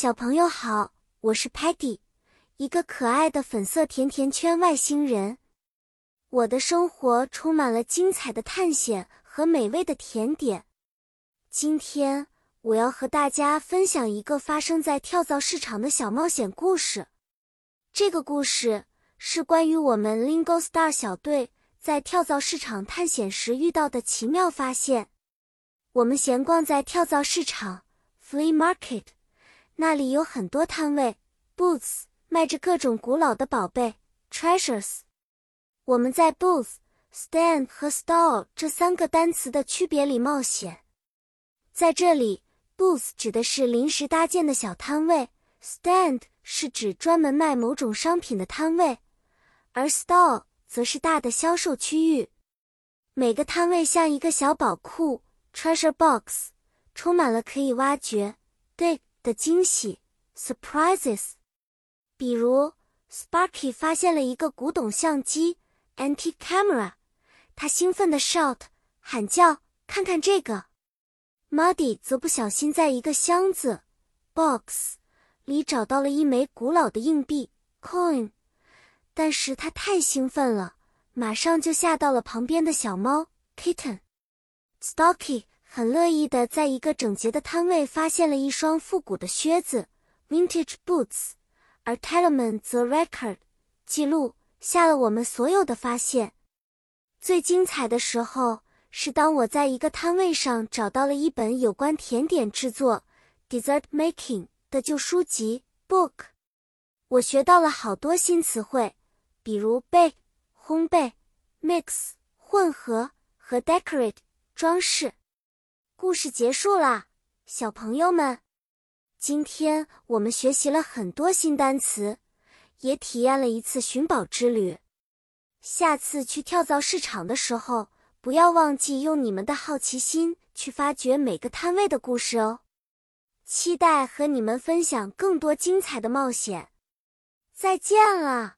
小朋友好，我是 Patty，一个可爱的粉色甜甜圈外星人。我的生活充满了精彩的探险和美味的甜点。今天我要和大家分享一个发生在跳蚤市场的小冒险故事。这个故事是关于我们 Lingo Star 小队在跳蚤市场探险时遇到的奇妙发现。我们闲逛在跳蚤市场 （Flea Market）。那里有很多摊位，booths 卖着各种古老的宝贝，treasures。我们在 booth、stand 和 stall 这三个单词的区别里冒险。在这里，booth 指的是临时搭建的小摊位，stand 是指专门卖某种商品的摊位，而 stall 则是大的销售区域。每个摊位像一个小宝库，treasure box，充满了可以挖掘，dig。的惊喜，surprises。比如，Sparky 发现了一个古董相机，antique camera，他兴奋地 shout 喊叫，看看这个。Muddy 则不小心在一个箱子，box 里找到了一枚古老的硬币，coin，但是他太兴奋了，马上就吓到了旁边的小猫，kitten。Stocky。很乐意的在一个整洁的摊位发现了一双复古的靴子，vintage boots，而 Tellerman 则 record 记录下了我们所有的发现。最精彩的时候是当我在一个摊位上找到了一本有关甜点制作 dessert making 的旧书籍 book，我学到了好多新词汇，比如 bake 烘焙，mix 混合和 decorate 装饰。故事结束啦，小朋友们，今天我们学习了很多新单词，也体验了一次寻宝之旅。下次去跳蚤市场的时候，不要忘记用你们的好奇心去发掘每个摊位的故事哦。期待和你们分享更多精彩的冒险。再见了。